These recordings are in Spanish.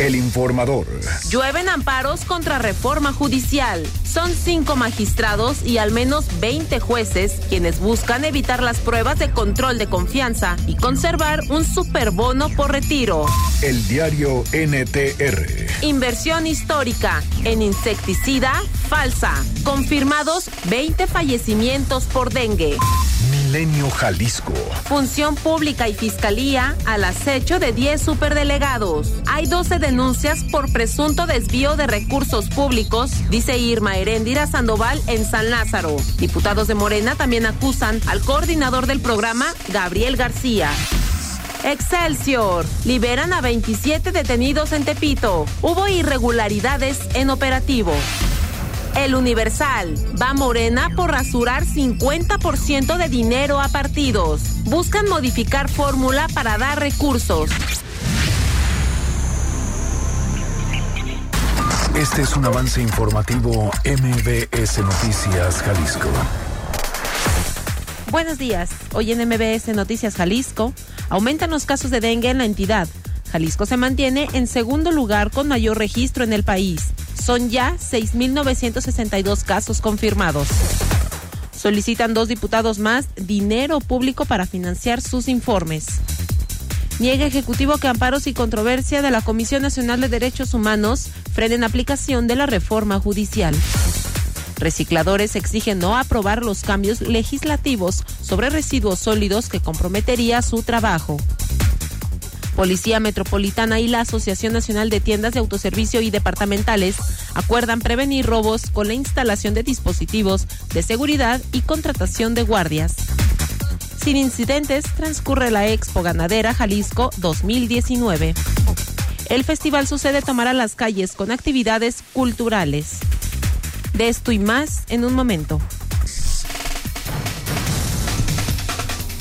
El informador. Llueven amparos contra reforma judicial. Son cinco magistrados y al menos 20 jueces quienes buscan evitar las pruebas de control de confianza y conservar un superbono por retiro. El diario NTR. Inversión histórica en insecticida falsa. Confirmados 20 fallecimientos por dengue. Milenio Jalisco. Función Pública y Fiscalía al acecho de 10 superdelegados. Hay 12 denuncias por presunto desvío de recursos públicos, dice Irma Heréndira Sandoval en San Lázaro. Diputados de Morena también acusan al coordinador del programa, Gabriel García. Excelsior. Liberan a 27 detenidos en Tepito. Hubo irregularidades en operativo. El Universal. Va Morena por rasurar 50% de dinero a partidos. Buscan modificar fórmula para dar recursos. Este es un avance informativo MBS Noticias Jalisco. Buenos días. Hoy en MBS Noticias Jalisco aumentan los casos de dengue en la entidad. Jalisco se mantiene en segundo lugar con mayor registro en el país. Son ya 6.962 casos confirmados. Solicitan dos diputados más dinero público para financiar sus informes. Niega Ejecutivo que amparos y controversia de la Comisión Nacional de Derechos Humanos frenen aplicación de la reforma judicial. Recicladores exigen no aprobar los cambios legislativos sobre residuos sólidos que comprometería su trabajo. Policía Metropolitana y la Asociación Nacional de Tiendas de Autoservicio y Departamentales acuerdan prevenir robos con la instalación de dispositivos de seguridad y contratación de guardias. Sin incidentes, transcurre la Expo Ganadera Jalisco 2019. El festival sucede tomará las calles con actividades culturales. De esto y más en un momento.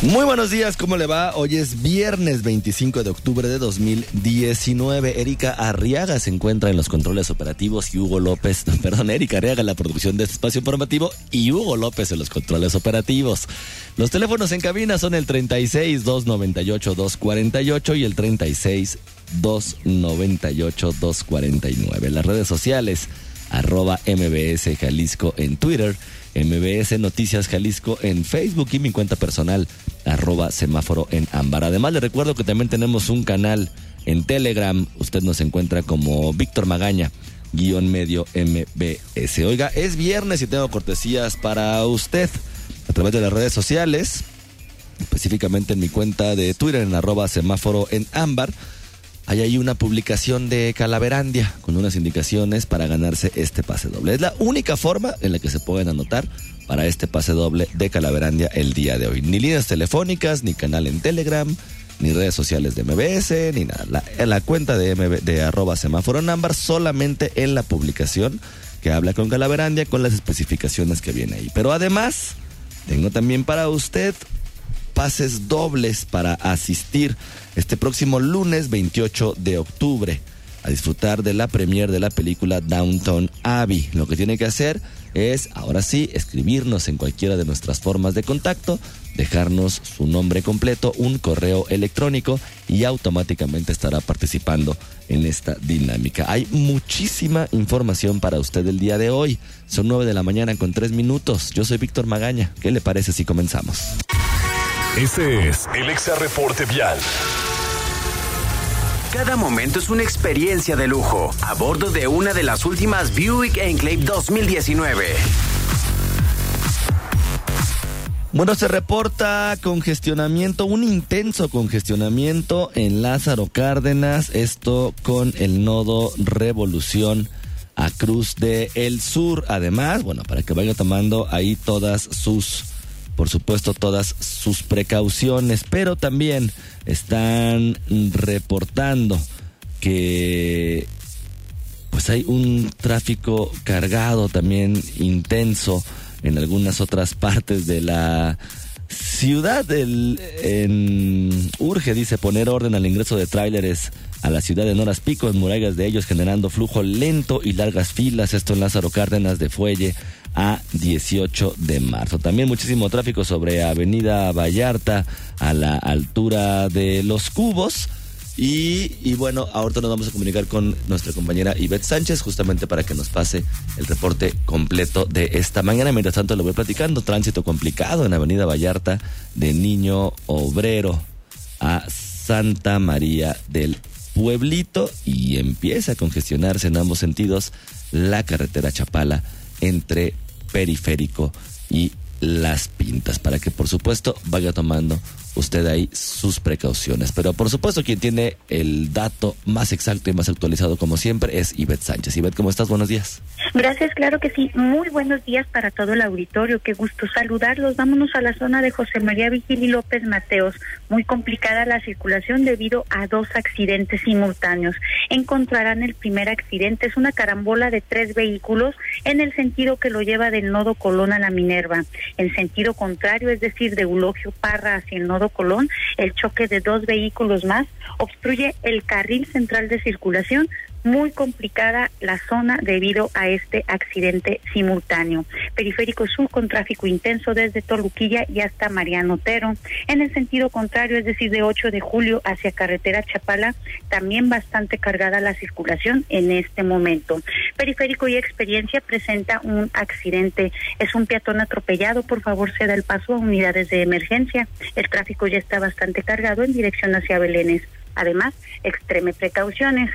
Muy buenos días, ¿cómo le va? Hoy es viernes 25 de octubre de 2019. Erika Arriaga se encuentra en los controles operativos y Hugo López, perdón, Erika Arriaga en la producción de este espacio informativo y Hugo López en los controles operativos. Los teléfonos en cabina son el 36 298 248 y el 36 298 249. Las redes sociales arroba MBS Jalisco en Twitter MBS Noticias Jalisco en Facebook y mi cuenta personal, arroba semáforo en ámbar. Además, le recuerdo que también tenemos un canal en Telegram. Usted nos encuentra como Víctor Magaña, guion medio MBS. Oiga, es viernes y tengo cortesías para usted a través de las redes sociales, específicamente en mi cuenta de Twitter en arroba semáforo en ámbar hay ahí una publicación de Calaverandia con unas indicaciones para ganarse este pase doble. Es la única forma en la que se pueden anotar para este pase doble de Calaverandia el día de hoy. Ni líneas telefónicas, ni canal en Telegram, ni redes sociales de MBS, ni nada. en la cuenta de, MB, de arroba semáforo number, solamente en la publicación que habla con Calaverandia con las especificaciones que viene ahí. Pero además, tengo también para usted pases dobles para asistir este próximo lunes 28 de octubre a disfrutar de la premier de la película Downtown Abbey. Lo que tiene que hacer es, ahora sí, escribirnos en cualquiera de nuestras formas de contacto, dejarnos su nombre completo, un correo electrónico y automáticamente estará participando en esta dinámica. Hay muchísima información para usted el día de hoy. Son 9 de la mañana con 3 minutos. Yo soy Víctor Magaña. ¿Qué le parece si comenzamos? Este es el Exa Reporte Vial. Cada momento es una experiencia de lujo a bordo de una de las últimas Buick Enclave 2019. Bueno, se reporta congestionamiento, un intenso congestionamiento en Lázaro Cárdenas, esto con el nodo Revolución a Cruz de El Sur. Además, bueno, para que vaya tomando ahí todas sus por supuesto, todas sus precauciones, pero también están reportando que pues hay un tráfico cargado también intenso en algunas otras partes de la ciudad en, urge dice poner orden al ingreso de tráileres a la ciudad de Noras Pico, en murallas de ellos, generando flujo lento y largas filas. Esto en Lázaro Cárdenas de Fuelle a 18 de marzo. También muchísimo tráfico sobre Avenida Vallarta a la altura de Los Cubos. Y, bueno, ahorita nos vamos a comunicar con nuestra compañera Ivette Sánchez justamente para que nos pase el reporte completo de esta mañana. Mientras tanto, lo voy platicando. Tránsito complicado en Avenida Vallarta de Niño Obrero a Santa María del Pueblito y empieza a congestionarse en ambos sentidos la carretera Chapala entre Periférico y Las Pintas, para que por supuesto vaya tomando usted ahí sus precauciones. Pero por supuesto quien tiene el dato más exacto y más actualizado como siempre es Ivette Sánchez. Ivette, ¿cómo estás? Buenos días. Gracias, claro que sí. Muy buenos días para todo el auditorio. Qué gusto saludarlos. Vámonos a la zona de José María Vigil y López Mateos. Muy complicada la circulación debido a dos accidentes simultáneos. Encontrarán el primer accidente, es una carambola de tres vehículos en el sentido que lo lleva del nodo Colón a la Minerva. En sentido contrario, es decir, de Eulogio Parra hacia el nodo Colón, el choque de dos vehículos más obstruye el carril central de circulación muy complicada la zona debido a este accidente simultáneo. Periférico Sur con tráfico intenso desde Toluquilla y hasta Mariano Otero. En el sentido contrario, es decir, de 8 de julio hacia carretera Chapala, también bastante cargada la circulación en este momento. Periférico y experiencia presenta un accidente. Es un peatón atropellado. Por favor, se da el paso a unidades de emergencia. El tráfico ya está bastante cargado en dirección hacia Belénes. Además, extreme precauciones.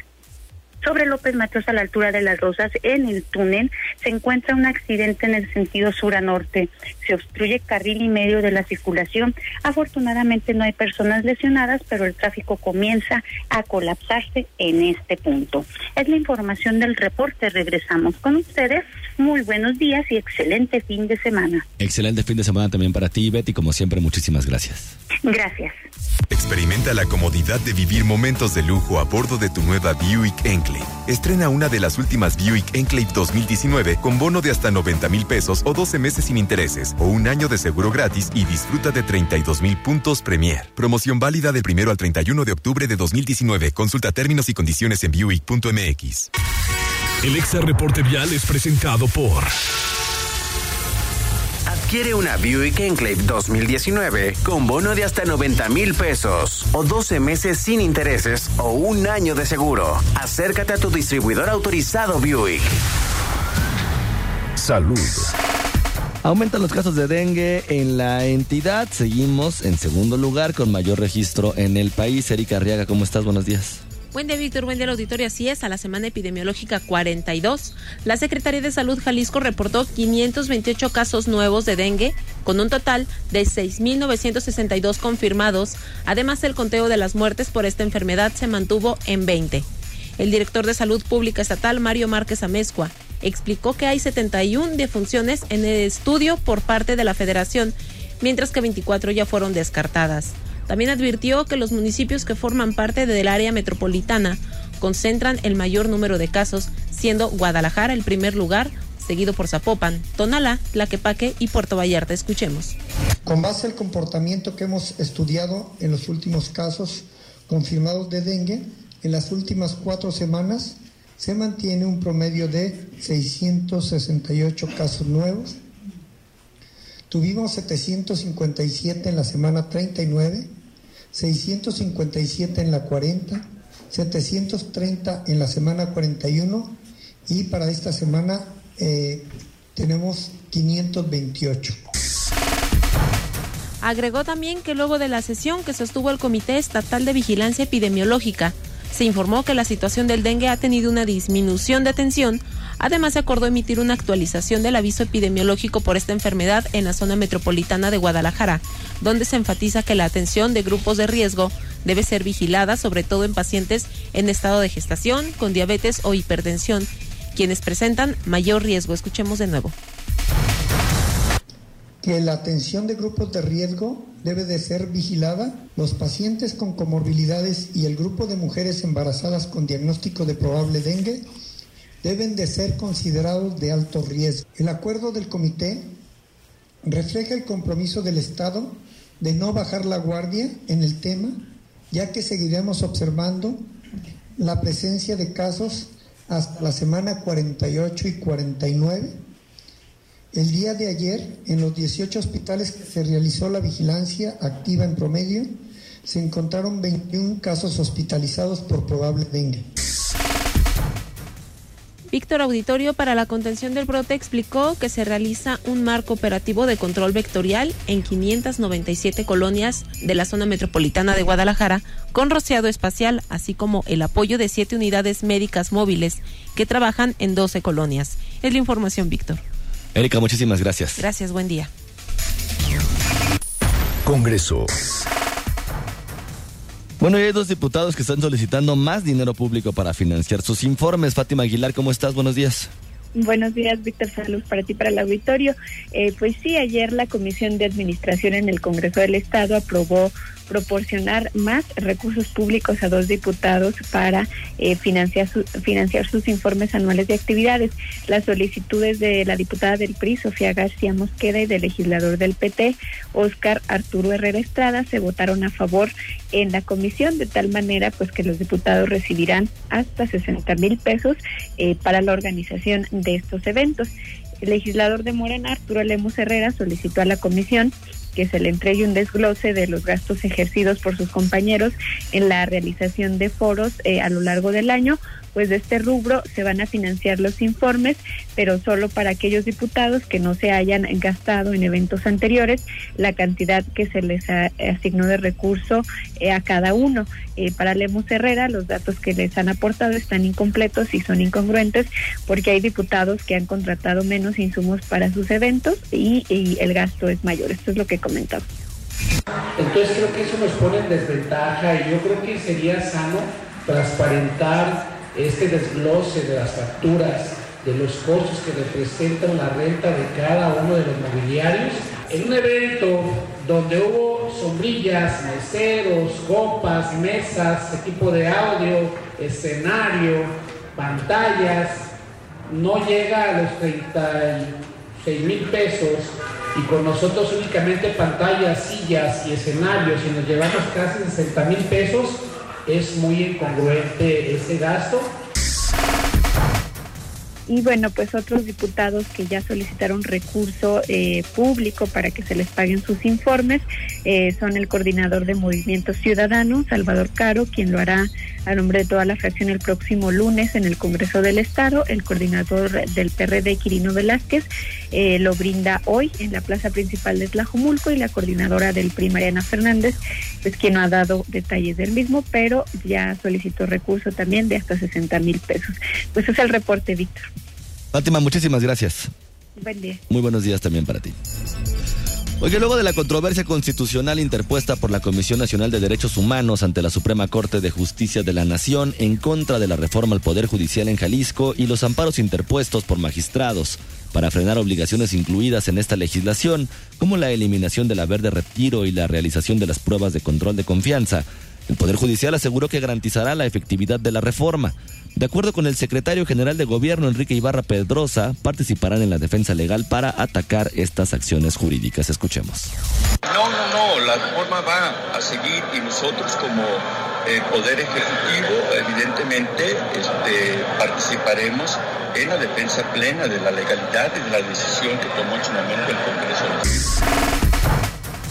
Sobre López Mateos a la altura de las Rosas, en el túnel, se encuentra un accidente en el sentido sur a norte. Se obstruye carril y medio de la circulación. Afortunadamente no hay personas lesionadas, pero el tráfico comienza a colapsarse en este punto. Es la información del reporte. Regresamos con ustedes. Muy buenos días y excelente fin de semana. Excelente fin de semana también para ti, Betty. Como siempre, muchísimas gracias. Gracias. Experimenta la comodidad de vivir momentos de lujo a bordo de tu nueva Buick Enclave. Estrena una de las últimas Buick Enclave 2019 con bono de hasta 90 mil pesos o 12 meses sin intereses o un año de seguro gratis y disfruta de 32 mil puntos Premier. Promoción válida del primero al 31 de octubre de 2019. Consulta términos y condiciones en Buick.mx. El Exa Reporte Vial es presentado por... Adquiere una Buick Enclave 2019 con bono de hasta 90 mil pesos o 12 meses sin intereses o un año de seguro. Acércate a tu distribuidor autorizado Buick. Salud. Aumentan los casos de dengue en la entidad. Seguimos en segundo lugar con mayor registro en el país. Erika Arriaga, ¿cómo estás? Buenos días. Buen día, Víctor. Buen día, auditorio. Así es, a la semana epidemiológica 42, la Secretaría de Salud Jalisco reportó 528 casos nuevos de dengue, con un total de 6.962 confirmados. Además, el conteo de las muertes por esta enfermedad se mantuvo en 20. El director de Salud Pública Estatal, Mario Márquez Amezcua, explicó que hay 71 defunciones en el estudio por parte de la Federación, mientras que 24 ya fueron descartadas. También advirtió que los municipios que forman parte del área metropolitana concentran el mayor número de casos, siendo Guadalajara el primer lugar, seguido por Zapopan, Tonalá, Tlaquepaque y Puerto Vallarta. Escuchemos. Con base al comportamiento que hemos estudiado en los últimos casos confirmados de dengue, en las últimas cuatro semanas se mantiene un promedio de 668 casos nuevos. Tuvimos 757 en la semana 39 657 en la 40, 730 en la semana 41 y para esta semana eh, tenemos 528. Agregó también que luego de la sesión que sostuvo el Comité Estatal de Vigilancia Epidemiológica, se informó que la situación del dengue ha tenido una disminución de atención Además, se acordó emitir una actualización del aviso epidemiológico por esta enfermedad en la zona metropolitana de Guadalajara, donde se enfatiza que la atención de grupos de riesgo debe ser vigilada, sobre todo en pacientes en estado de gestación, con diabetes o hipertensión, quienes presentan mayor riesgo. Escuchemos de nuevo. Que la atención de grupos de riesgo debe de ser vigilada. Los pacientes con comorbilidades y el grupo de mujeres embarazadas con diagnóstico de probable dengue deben de ser considerados de alto riesgo. El acuerdo del comité refleja el compromiso del Estado de no bajar la guardia en el tema, ya que seguiremos observando la presencia de casos hasta la semana 48 y 49. El día de ayer, en los 18 hospitales que se realizó la vigilancia activa en promedio, se encontraron 21 casos hospitalizados por probable dengue. Víctor Auditorio para la contención del brote explicó que se realiza un marco operativo de control vectorial en 597 colonias de la zona metropolitana de Guadalajara con rociado espacial, así como el apoyo de siete unidades médicas móviles que trabajan en 12 colonias. Es la información, Víctor. Erika, muchísimas gracias. Gracias, buen día. Congreso. Bueno, y hay dos diputados que están solicitando más dinero público para financiar sus informes. Fátima Aguilar, ¿cómo estás? Buenos días. Buenos días, Víctor. Salud para ti, para el auditorio. Eh, pues sí, ayer la Comisión de Administración en el Congreso del Estado aprobó proporcionar más recursos públicos a dos diputados para eh, financiar, financiar sus informes anuales de actividades. Las solicitudes de la diputada del PRI, Sofía García Mosqueda, y del legislador del PT, Oscar Arturo Herrera Estrada, se votaron a favor en la comisión, de tal manera pues que los diputados recibirán hasta 60 mil pesos eh, para la organización de estos eventos. El legislador de Morena, Arturo Lemos Herrera, solicitó a la comisión que se le entregue un desglose de los gastos ejercidos por sus compañeros en la realización de foros eh, a lo largo del año, pues de este rubro se van a financiar los informes, pero solo para aquellos diputados que no se hayan gastado en eventos anteriores la cantidad que se les asignó de recurso eh, a cada uno. Eh, para Lemos Herrera, los datos que les han aportado están incompletos y son incongruentes porque hay diputados que han contratado menos insumos para sus eventos y, y el gasto es mayor. Esto es lo que comentamos. Entonces creo que eso nos pone en desventaja y yo creo que sería sano transparentar este desglose de las facturas, de los costos que representan la renta de cada uno de los mobiliarios. En un evento donde hubo sombrillas, meseros, copas, mesas, equipo de audio, escenario, pantallas, no llega a los 36 mil pesos y con nosotros únicamente pantallas, sillas y escenarios y nos llevamos casi 60 mil pesos, es muy incongruente ese gasto. Y bueno, pues otros diputados que ya solicitaron recurso eh, público para que se les paguen sus informes eh, son el coordinador de Movimiento Ciudadano, Salvador Caro, quien lo hará a nombre de toda la fracción el próximo lunes en el Congreso del Estado. El coordinador del PRD, Quirino Velázquez, eh, lo brinda hoy en la plaza principal de Tlajomulco y la coordinadora del PRI, Mariana Fernández, pues quien no ha dado detalles del mismo, pero ya solicitó recurso también de hasta 60 mil pesos. Pues es el reporte, Víctor. Fátima, muchísimas gracias. Buen día. Muy buenos días también para ti. Oye, luego de la controversia constitucional interpuesta por la Comisión Nacional de Derechos Humanos ante la Suprema Corte de Justicia de la Nación en contra de la reforma al Poder Judicial en Jalisco y los amparos interpuestos por magistrados para frenar obligaciones incluidas en esta legislación, como la eliminación del haber de retiro y la realización de las pruebas de control de confianza, el Poder Judicial aseguró que garantizará la efectividad de la reforma. De acuerdo con el secretario general de Gobierno, Enrique Ibarra Pedrosa, participarán en la defensa legal para atacar estas acciones jurídicas. Escuchemos. No, no, no, la reforma va a seguir y nosotros como eh, Poder Ejecutivo, evidentemente, este, participaremos en la defensa plena de la legalidad y de la decisión que tomó en su momento el Congreso.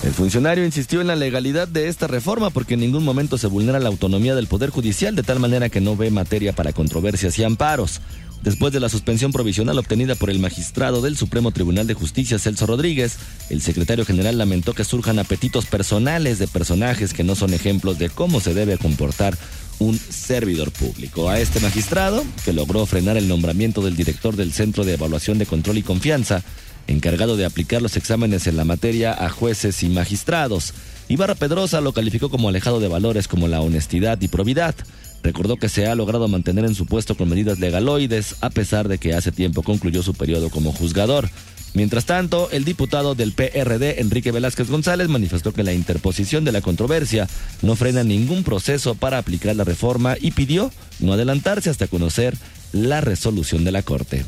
El funcionario insistió en la legalidad de esta reforma porque en ningún momento se vulnera la autonomía del Poder Judicial de tal manera que no ve materia para controversias y amparos. Después de la suspensión provisional obtenida por el magistrado del Supremo Tribunal de Justicia, Celso Rodríguez, el secretario general lamentó que surjan apetitos personales de personajes que no son ejemplos de cómo se debe comportar un servidor público. A este magistrado, que logró frenar el nombramiento del director del Centro de Evaluación de Control y Confianza, encargado de aplicar los exámenes en la materia a jueces y magistrados. Ibarra Pedrosa lo calificó como alejado de valores como la honestidad y probidad. Recordó que se ha logrado mantener en su puesto con medidas legaloides, a pesar de que hace tiempo concluyó su periodo como juzgador. Mientras tanto, el diputado del PRD, Enrique Velázquez González, manifestó que la interposición de la controversia no frena ningún proceso para aplicar la reforma y pidió no adelantarse hasta conocer la resolución de la Corte.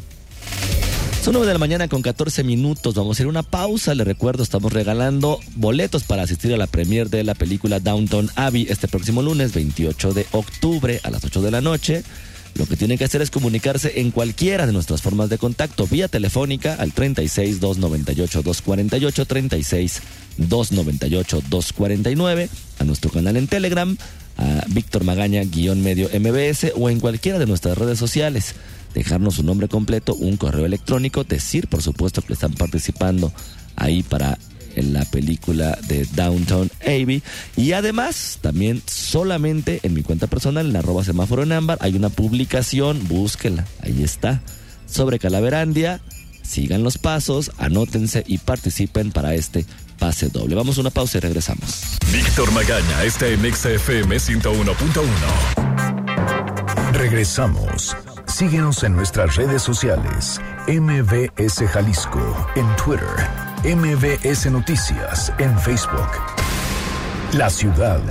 Son 9 de la mañana con 14 minutos. Vamos a ir a una pausa. Le recuerdo, estamos regalando boletos para asistir a la premier de la película Downtown Abbey este próximo lunes 28 de octubre a las 8 de la noche. Lo que tienen que hacer es comunicarse en cualquiera de nuestras formas de contacto, vía telefónica al 36 298 248 36 298 249, a nuestro canal en Telegram, a Víctor Magaña guion medio MBS o en cualquiera de nuestras redes sociales. Dejarnos su nombre completo, un correo electrónico, decir por supuesto que están participando ahí para en la película de Downtown Abbey. Y además, también solamente en mi cuenta personal, en arroba semáforo en ámbar, hay una publicación, búsquela, ahí está, sobre Calaverandia. Sigan los pasos, anótense y participen para este pase doble. Vamos a una pausa y regresamos. Víctor Magaña está en XFM 101.1. Regresamos. Síguenos en nuestras redes sociales. MBS Jalisco en Twitter MBS Noticias en Facebook. La ciudad.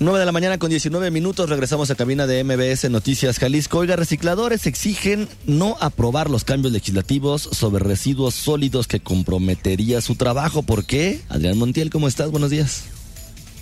9 de la mañana con 19 minutos regresamos a cabina de MBS Noticias Jalisco. Oiga, recicladores exigen no aprobar los cambios legislativos sobre residuos sólidos que comprometería su trabajo. ¿Por qué? Adrián Montiel, ¿cómo estás? Buenos días.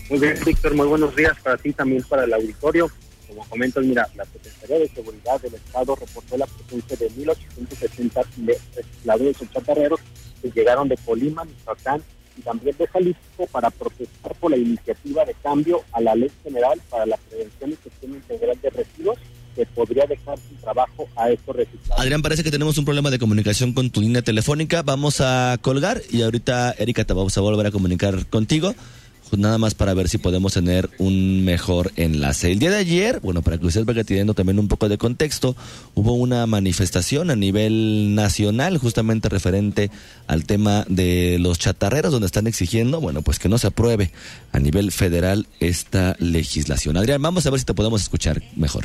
Muy bien, Víctor, muy buenos días para ti también para el auditorio. Como comentas, mira, la Secretaría de Seguridad del Estado reportó la presencia de 1.870 recicladores o chatarreros que llegaron de Colima, Michoacán y también de Jalisco para protestar por la iniciativa de cambio a la Ley General para la Prevención y Gestión Integral de Residuos que podría dejar sin trabajo a estos recicladores. Adrián, parece que tenemos un problema de comunicación con tu línea telefónica. Vamos a colgar y ahorita, Erika, te vamos a volver a comunicar contigo. Pues nada más para ver si podemos tener un mejor enlace. El día de ayer, bueno, para que usted vaya teniendo también un poco de contexto, hubo una manifestación a nivel nacional justamente referente al tema de los chatarreros donde están exigiendo, bueno, pues que no se apruebe a nivel federal esta legislación. Adrián, vamos a ver si te podemos escuchar mejor.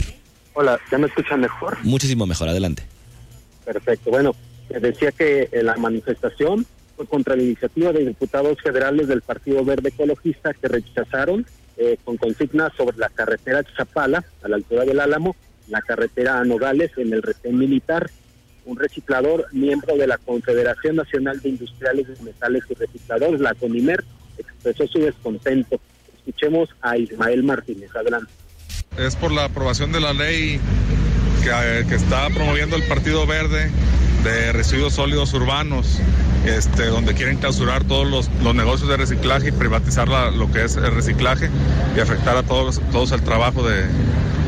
Hola, ¿ya me escuchan mejor? Muchísimo mejor, adelante. Perfecto, bueno, decía que en la manifestación contra la iniciativa de diputados federales del Partido Verde Ecologista que rechazaron eh, con consignas sobre la carretera Chapala, a la altura del Álamo, la carretera a Nogales, en el retén militar. Un reciclador, miembro de la Confederación Nacional de Industriales de Metales y Recicladores, la CONIMER, expresó su descontento. Escuchemos a Ismael Martínez. Adelante. Es por la aprobación de la ley que, eh, que está promoviendo el Partido Verde de residuos sólidos urbanos, este, donde quieren clausurar todos los, los negocios de reciclaje y privatizar lo que es el reciclaje y afectar a todos, todos el trabajo de,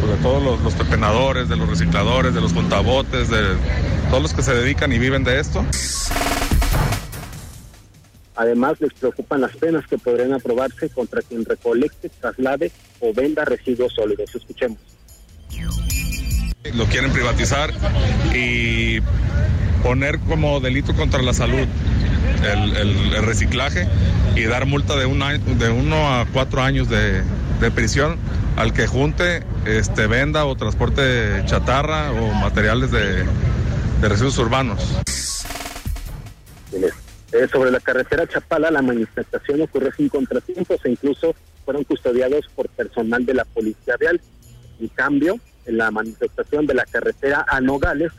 pues, de todos los, los pepenadores, de los recicladores, de los contabotes, de todos los que se dedican y viven de esto. Además, les preocupan las penas que podrían aprobarse contra quien recolecte, traslade o venda residuos sólidos. Escuchemos. Lo quieren privatizar y poner como delito contra la salud el, reciclaje y dar multa de, un año- de uno a cuatro años de, de prisión al que junte, este, venda o transporte chatarra o materiales de, de residuos urbanos. Eh, sobre la carretera Chapala, la manifestación ocurrió sin contratiempos e incluso fueron custodiados por personal de la Policía Real. En cambio, en la manifestación de la carretera a Nogales,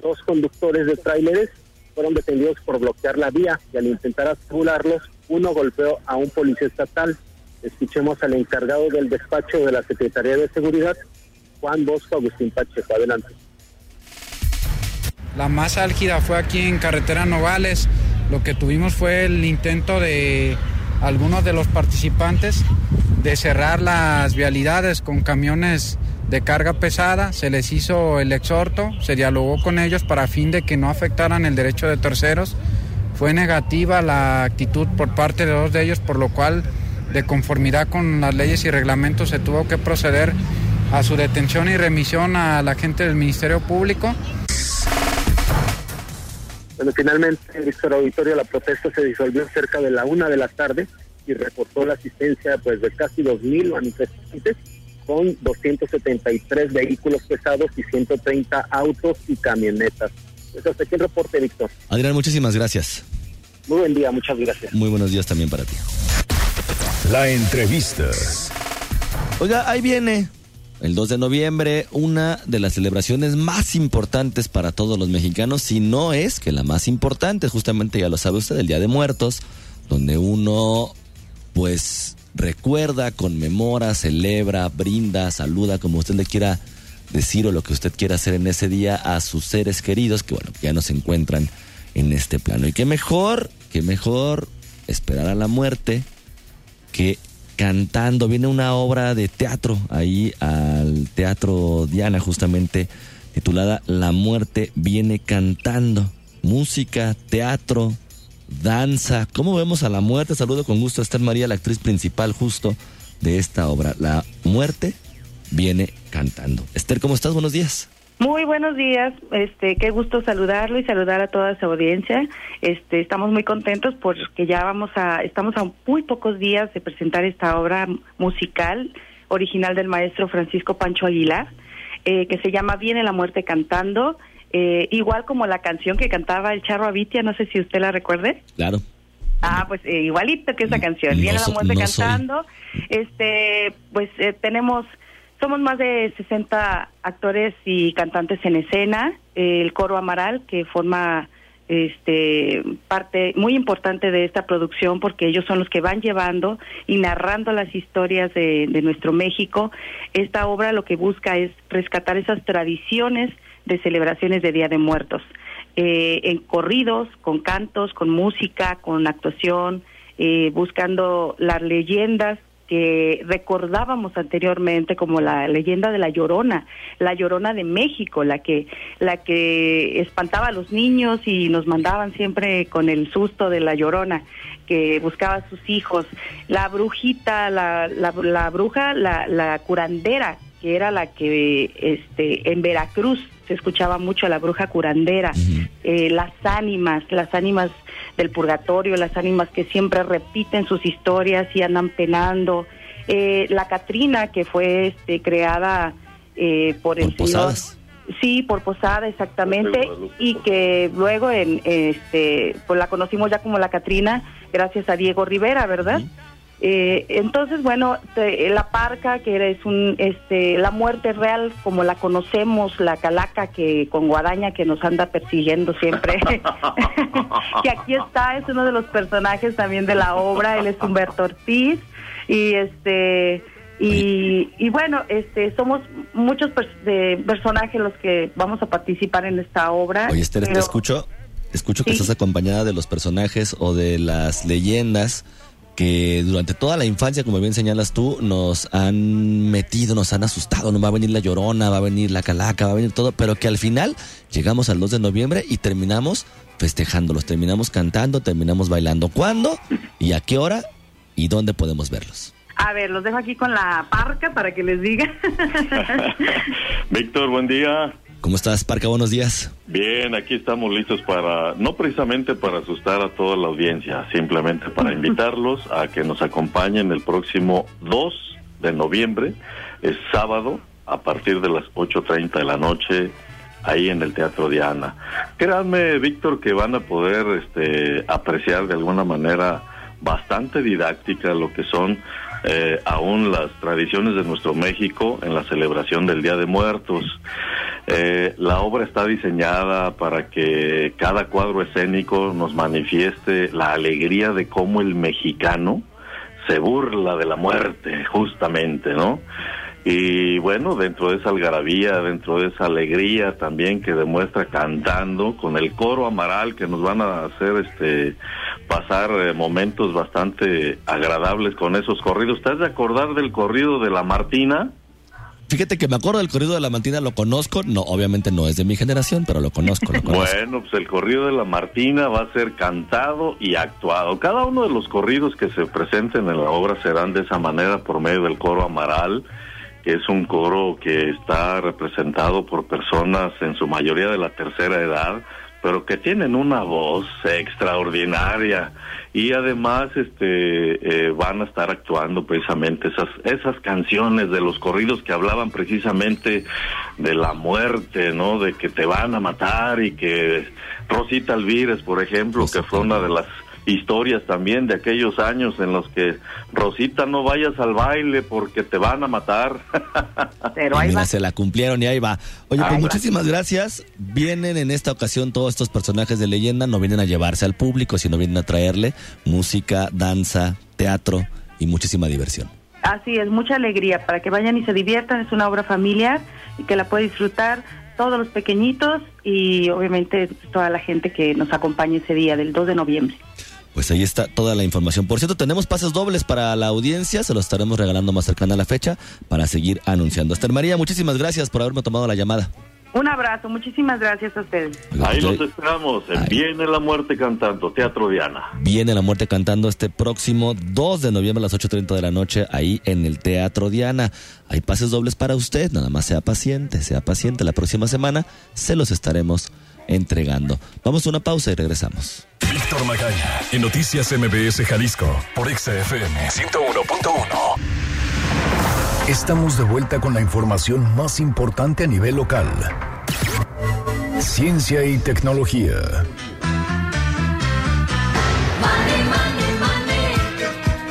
dos conductores de tráileres fueron detenidos por bloquear la vía y al intentar asegurarlos, uno golpeó a un policía estatal. Escuchemos al encargado del despacho de la Secretaría de Seguridad, Juan Bosco Agustín Pacheco. Adelante. La más álgida fue aquí en Carretera Nogales. Lo que tuvimos fue el intento de algunos de los participantes de cerrar las vialidades con camiones de carga pesada. Se les hizo el exhorto, se dialogó con ellos para fin de que no afectaran el derecho de terceros. Fue negativa la actitud por parte de dos de ellos, por lo cual, de conformidad con las leyes y reglamentos, se tuvo que proceder a su detención y remisión a la gente del Ministerio Público. Bueno, finalmente, Víctor Auditorio, la protesta se disolvió cerca de la una de la tarde y reportó la asistencia pues de casi 2.000 manifestantes con 273 vehículos pesados y 130 autos y camionetas. Pues hasta aquí el reporte, Víctor. Adrián, muchísimas gracias. Muy buen día, muchas gracias. Muy buenos días también para ti. La entrevista. Oiga, ahí viene. el 2 de noviembre, una de las celebraciones más importantes para todos los mexicanos, si no es que la más importante, justamente ya lo sabe usted, el Día de Muertos, donde uno pues recuerda, conmemora, celebra, brinda, saluda, como usted le quiera decir o lo que usted quiera hacer en ese día a sus seres queridos que bueno, ya no se encuentran en este plano. Y qué mejor, qué mejor esperar a la muerte que cantando. Viene una obra de teatro ahí al Teatro Diana justamente titulada La muerte viene cantando. Música, teatro, danza. ¿Cómo vemos a la muerte? Saludo con gusto a Esther María, la actriz principal justo de esta obra. La muerte viene cantando. Esther, ¿cómo estás? Buenos días. Muy buenos días, este, qué gusto saludarlo y saludar a toda su audiencia. Este, estamos muy contentos porque ya vamos a, estamos a muy pocos días de presentar esta obra musical original del maestro Francisco Pancho Aguilar, eh, que se llama Viene la muerte cantando, eh, igual como la canción que cantaba el Charro Avitia, no sé si usted la recuerde. Claro. Ah, pues eh, igualito que esa canción, Viene la muerte cantando. Este, pues tenemos somos más de 60 actores y cantantes en escena. El coro Amaral, que forma este parte muy importante de esta producción porque ellos son los que van llevando y narrando las historias de, nuestro México. Esta obra lo que busca es rescatar esas tradiciones de celebraciones de Día de Muertos, eh, en corridos, con cantos, con música, con actuación, eh, buscando las leyendas que recordábamos anteriormente como la leyenda de la Llorona, la Llorona de México, la que la que espantaba a los niños y nos mandaban siempre con el susto de la Llorona que buscaba a sus hijos, la brujita, la, la, bruja, la, la curandera, que era la que este en Veracruz se escuchaba mucho la bruja curandera, eh, las ánimas, las ánimas del purgatorio, las ánimas que siempre repiten sus historias y andan penando. Eh, la Catrina, que fue este, creada eh, por el Posadas. Sí, por Posada, exactamente, y que luego en, este, pues la conocimos ya como la Catrina, gracias a Diego Rivera, ¿verdad? Eh, entonces, bueno, la parca, que es un, este, la muerte real como la conocemos, la calaca que con guadaña que nos anda persiguiendo siempre, que aquí está, es uno de los personajes también de la obra, él es Humberto Ortiz y este y, y bueno, este somos muchos de personajes los que vamos a participar en esta obra. Oye, Esther, te escucho, escucho que estás acompañada de los personajes o de las leyendas que durante toda la infancia, como bien señalas tú, nos han metido, nos han asustado, no va a venir la llorona, va a venir la calaca, va a venir todo, pero que al final llegamos al 2 de noviembre y terminamos festejándolos, terminamos cantando, terminamos bailando. ¿Cuándo y a qué hora y dónde podemos verlos? A ver, los dejo aquí con la parca para que les diga. Víctor, buen día. ¿Cómo estás, Parca? Buenos días. Bien, aquí estamos listos para, no precisamente para asustar a toda la audiencia, simplemente para invitarlos a que nos acompañen el próximo 2 de noviembre, es sábado, a partir de las 8.30 de la noche, ahí en el Teatro Diana. Créanme, Víctor, que van a poder este, apreciar de alguna manera bastante didáctica lo que son eh, aún las tradiciones de nuestro México en la celebración del Día de Muertos. Eh, la obra está diseñada para que cada cuadro escénico nos manifieste la alegría de cómo el mexicano se burla de la muerte, justamente, ¿no? Y bueno, dentro de esa algarabía, dentro de esa alegría también que demuestra cantando con el coro amaral que nos van a hacer este pasar eh, momentos bastante agradables con esos corridos. ¿Estás de acordar del corrido de la Martina? Fíjate que me acuerdo del corrido de la Martina, lo conozco, no, obviamente no es de mi generación, pero lo conozco, lo conozco. bueno, pues el corrido de la Martina va a ser cantado y actuado. Cada uno de los corridos que se presenten en la obra serán de esa manera por medio del coro Amaral, es un coro que está representado por personas en su mayoría de la tercera edad, pero que tienen una voz extraordinaria. Y además este eh, van a estar actuando precisamente esas esas canciones de los corridos que hablaban precisamente de la muerte no de que te van a matar y que Rosita Alvírez por ejemplo que fue una de las historias también de aquellos años en los que Rosita no vayas al baile porque te van a matar. Pero ahí Mira, se la cumplieron y ahí va. Oye, pues muchísimas gracias. Vienen en esta ocasión todos estos personajes de leyenda, no vienen a llevarse al público, sino vienen a traerle música, danza, teatro y muchísima diversión. Así es, mucha alegría para que vayan y se diviertan. Es una obra familiar y que la puede disfrutar todos los pequeñitos y obviamente toda la gente que nos acompañe ese día del 2 de noviembre. Pues ahí está toda la información. Por cierto, tenemos pases dobles para la audiencia, se los estaremos regalando más cercana a la fecha para seguir anunciando. Esther María, muchísimas gracias por haberme tomado la llamada. Un abrazo, muchísimas gracias a ustedes. Ahí los esperamos, en Viene la Muerte Cantando, Teatro Diana. Viene la Muerte Cantando este próximo 2 de noviembre a las 8.30 de la noche, ahí en el Teatro Diana. Hay pases dobles para usted, nada más sea paciente, sea paciente. La próxima semana se los estaremos entregando. Vamos a una pausa y regresamos. Víctor Magaña, en Noticias MBS Jalisco, por XFM 101.1. Estamos de vuelta con la información más importante a nivel local. Ciencia y tecnología.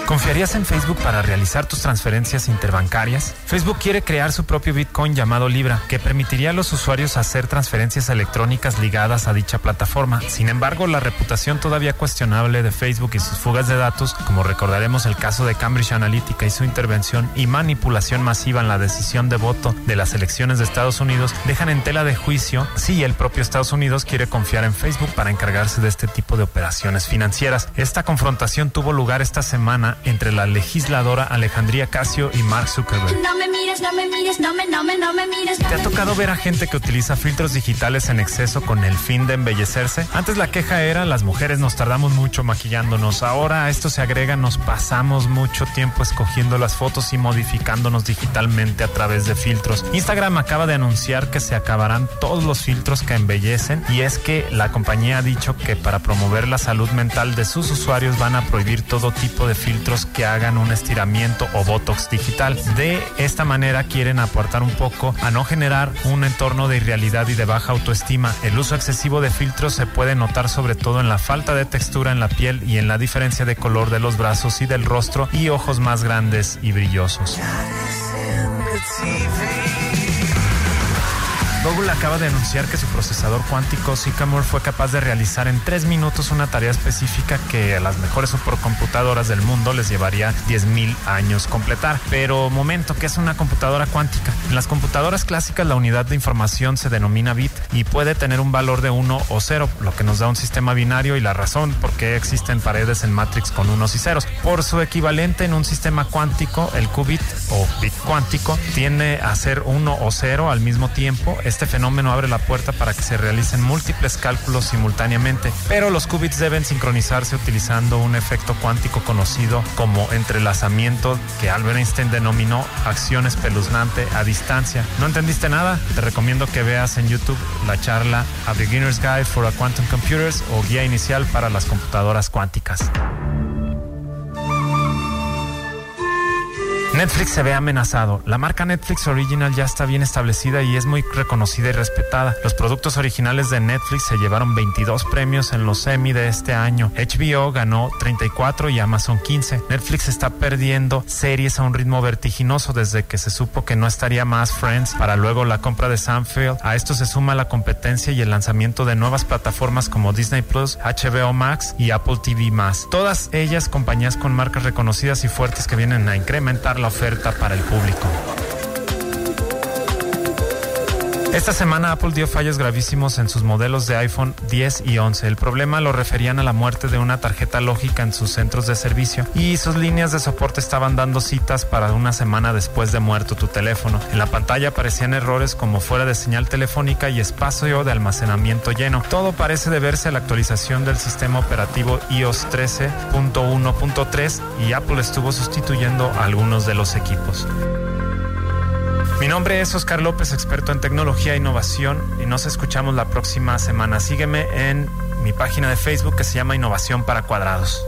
¿Confiarías en Facebook para realizar tus transferencias interbancarias? Facebook quiere crear su propio Bitcoin llamado Libra, que permitiría a los usuarios hacer transferencias electrónicas ligadas a dicha plataforma. Sin embargo, la reputación todavía cuestionable de Facebook y sus fugas de datos, como recordaremos el caso de Cambridge Analytica y su intervención y manipulación masiva en la decisión de voto de las elecciones de Estados Unidos, dejan en tela de juicio si el propio Estados Unidos quiere confiar en Facebook para encargarse de este tipo de operaciones financieras. Esta confrontación tuvo lugar esta semana entre la legisladora Alejandría Casio y Mark Zuckerberg. No me mires, no me mires, no me, no me, no me mires. ¿Te ha tocado ver a gente que utiliza filtros digitales en exceso con el fin de embellecerse? Antes la queja era las mujeres nos tardamos mucho maquillándonos. Ahora a esto se agrega nos pasamos mucho tiempo escogiendo las fotos y modificándonos digitalmente a través de filtros. Instagram acaba de anunciar que se acabarán todos los filtros que embellecen y es que la compañía ha dicho que para promover la salud mental de sus usuarios van a prohibir todo tipo de filtros que hagan un estiramiento o botox digital. De esta manera quieren aportar un poco a no generar un entorno de irrealidad y de baja autoestima. El uso excesivo de filtros se puede notar sobre todo en la falta de textura en la piel y en la diferencia de color de los brazos y del rostro y ojos más grandes y brillosos. Google acaba de anunciar que su procesador cuántico Sycamore fue capaz de realizar en tres minutos una tarea específica que a las mejores supercomputadoras del mundo les llevaría 10.000 años completar. Pero momento, ¿qué es una computadora cuántica? En las computadoras clásicas la unidad de información se denomina bit y puede tener un valor de 1 o 0, lo que nos da un sistema binario y la razón por qué existen paredes en Matrix con unos y ceros. Por su equivalente en un sistema cuántico, el qubit o bit cuántico tiende a ser 1 o 0 al mismo tiempo. Este fenómeno abre la puerta para que se realicen múltiples cálculos simultáneamente, pero los qubits deben sincronizarse utilizando un efecto cuántico conocido como entrelazamiento que Albert Einstein denominó acción espeluznante a distancia. ¿No entendiste nada? Te recomiendo que veas en YouTube la charla A Beginner's Guide for Quantum Computers o Guía Inicial para las Computadoras Cuánticas. Netflix se ve amenazado. La marca Netflix Original ya está bien establecida y es muy reconocida y respetada. Los productos originales de Netflix se llevaron 22 premios en los Emmy de este año. HBO ganó 34 y Amazon 15. Netflix está perdiendo series a un ritmo vertiginoso desde que se supo que no estaría más Friends para luego la compra de Sanfield. A esto se suma la competencia y el lanzamiento de nuevas plataformas como Disney Plus, HBO Max y Apple TV Todas ellas compañías con marcas reconocidas y fuertes que vienen a incrementar la oferta para el público. Esta semana Apple dio fallos gravísimos en sus modelos de iPhone 10 y 11. El problema lo referían a la muerte de una tarjeta lógica en sus centros de servicio y sus líneas de soporte estaban dando citas para una semana después de muerto tu teléfono. En la pantalla aparecían errores como fuera de señal telefónica y espacio de almacenamiento lleno. Todo parece deberse a la actualización del sistema operativo iOS 13.1.3 y Apple estuvo sustituyendo a algunos de los equipos. Mi nombre es Oscar López, experto en tecnología e innovación y nos escuchamos la próxima semana. Sígueme en mi página de Facebook que se llama Innovación para Cuadrados.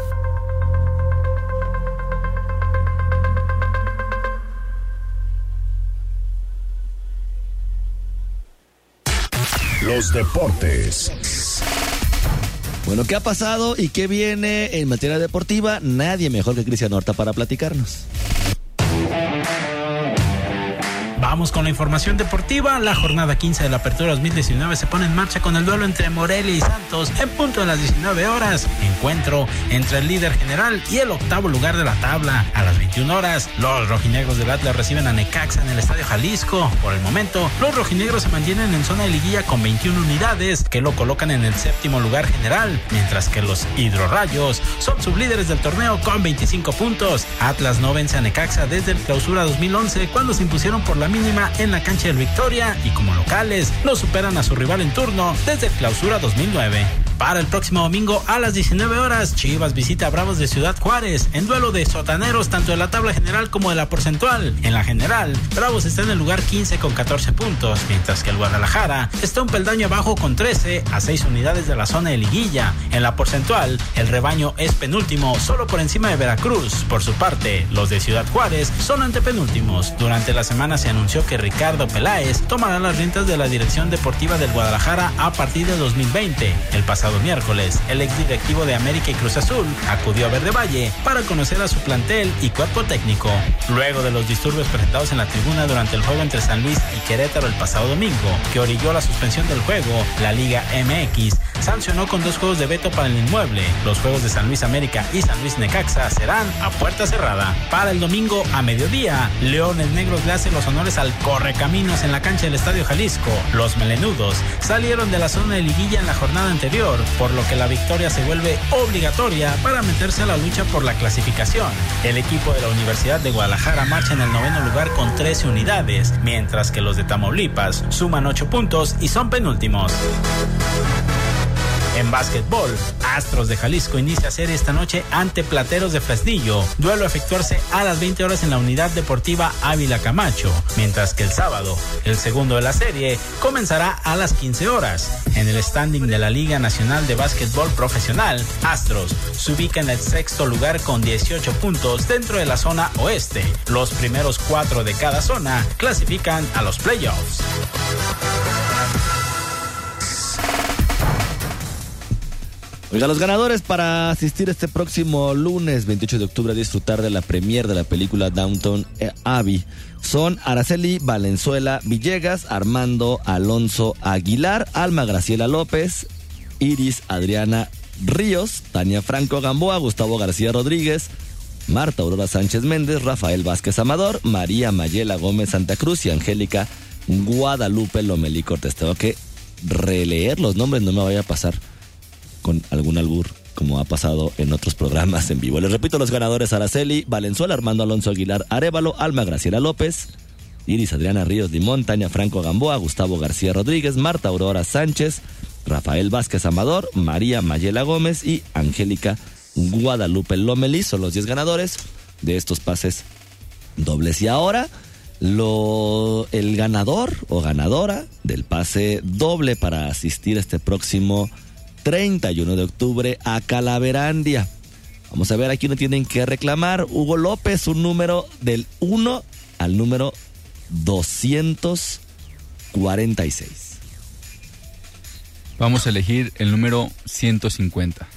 Los deportes. Bueno, ¿qué ha pasado y qué viene en materia deportiva? Nadie mejor que Cristian Horta para platicarnos. Vamos con la información deportiva. La jornada 15 de la Apertura 2019 se pone en marcha con el duelo entre Morelia y Santos en punto de las 19 horas. Encuentro entre el líder general y el octavo lugar de la tabla. A las 21 horas, los rojinegros del Atlas reciben a Necaxa en el Estadio Jalisco. Por el momento, los rojinegros se mantienen en zona de liguilla con 21 unidades que lo colocan en el séptimo lugar general, mientras que los hidrorrayos son sublíderes del torneo con 25 puntos. Atlas no vence a Necaxa desde el clausura 2011 cuando se impusieron por la misma en la cancha del Victoria y como locales lo superan a su rival en turno desde clausura 2009. Para el próximo domingo a las 19 horas, Chivas visita a Bravos de Ciudad Juárez en duelo de sotaneros tanto de la tabla general como de la porcentual. En la general, Bravos está en el lugar 15 con 14 puntos, mientras que el Guadalajara está un peldaño abajo con 13 a 6 unidades de la zona de liguilla. En la porcentual, el rebaño es penúltimo, solo por encima de Veracruz. Por su parte, los de Ciudad Juárez son antepenúltimos. Durante la semana se anunció que Ricardo Peláez tomará las riendas de la dirección deportiva del Guadalajara a partir de 2020. El pasado miércoles, el exdirectivo de América y Cruz Azul acudió a Verde Valle para conocer a su plantel y cuerpo técnico. Luego de los disturbios presentados en la tribuna durante el juego entre San Luis y Querétaro el pasado domingo, que orilló la suspensión del juego, la Liga MX sancionó con dos juegos de veto para el inmueble. Los juegos de San Luis América y San Luis Necaxa serán a puerta cerrada. Para el domingo a mediodía, Leones Negros le hacen los honores al Correcaminos en la cancha del Estadio Jalisco. Los melenudos salieron de la zona de liguilla en la jornada anterior por lo que la victoria se vuelve obligatoria para meterse a la lucha por la clasificación. El equipo de la Universidad de Guadalajara marcha en el noveno lugar con 13 unidades, mientras que los de Tamaulipas suman 8 puntos y son penúltimos. En básquetbol, Astros de Jalisco inicia serie esta noche ante Plateros de Fresnillo. Duelo a efectuarse a las 20 horas en la unidad deportiva Ávila Camacho, mientras que el sábado, el segundo de la serie, comenzará a las 15 horas. En el standing de la Liga Nacional de Básquetbol Profesional, Astros se ubica en el sexto lugar con 18 puntos dentro de la zona oeste. Los primeros cuatro de cada zona clasifican a los playoffs. Oiga, los ganadores para asistir este próximo lunes 28 de octubre a disfrutar de la premier de la película Downtown Abbey son Araceli Valenzuela Villegas, Armando Alonso Aguilar, Alma Graciela López, Iris Adriana Ríos, Tania Franco Gamboa, Gustavo García Rodríguez, Marta Aurora Sánchez Méndez, Rafael Vázquez Amador, María Mayela Gómez Santa Cruz y Angélica Guadalupe Lomelí Cortés. Tengo que releer los nombres, no me vaya a pasar con algún albur, como ha pasado en otros programas en vivo. Les repito los ganadores: Araceli, Valenzuela, Armando Alonso Aguilar, Arevalo, Alma Graciela López, Iris Adriana Ríos Limón, Tania Franco Gamboa, Gustavo García Rodríguez, Marta Aurora Sánchez, Rafael Vázquez Amador, María Mayela Gómez y Angélica Guadalupe Lomelí. Son los 10 ganadores de estos pases dobles. Y ahora. Lo, el ganador o ganadora del pase doble para asistir este próximo 31 de octubre a Calaverandia. Vamos a ver, aquí no tienen que reclamar. Hugo López, un número del 1 al número 246. Vamos a elegir el número 150.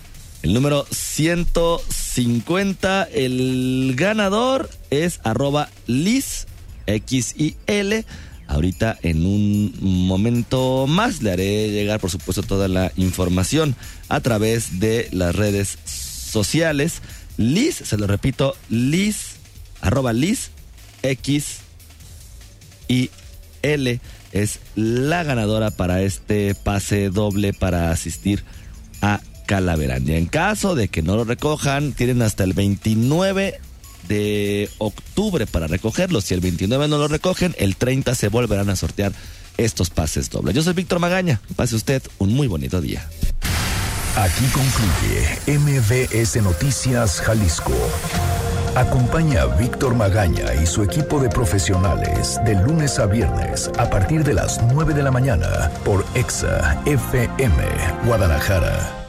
El número 150, el ganador es arroba Liz X y L. Ahorita en un momento más le haré llegar, por supuesto, toda la información a través de las redes sociales. Liz, se lo repito, Liz, arroba Liz X y L es la ganadora para este pase doble para asistir a Calaverandia. En caso de que no lo recojan, tienen hasta el 29 de octubre para recogerlos. Si el 29 no lo recogen, el 30 se volverán a sortear estos pases dobles. Yo soy Víctor Magaña. Pase usted un muy bonito día. Aquí concluye MBS Noticias Jalisco. Acompaña a Víctor Magaña y su equipo de profesionales de lunes a viernes a partir de las 9 de la mañana por EXA FM Guadalajara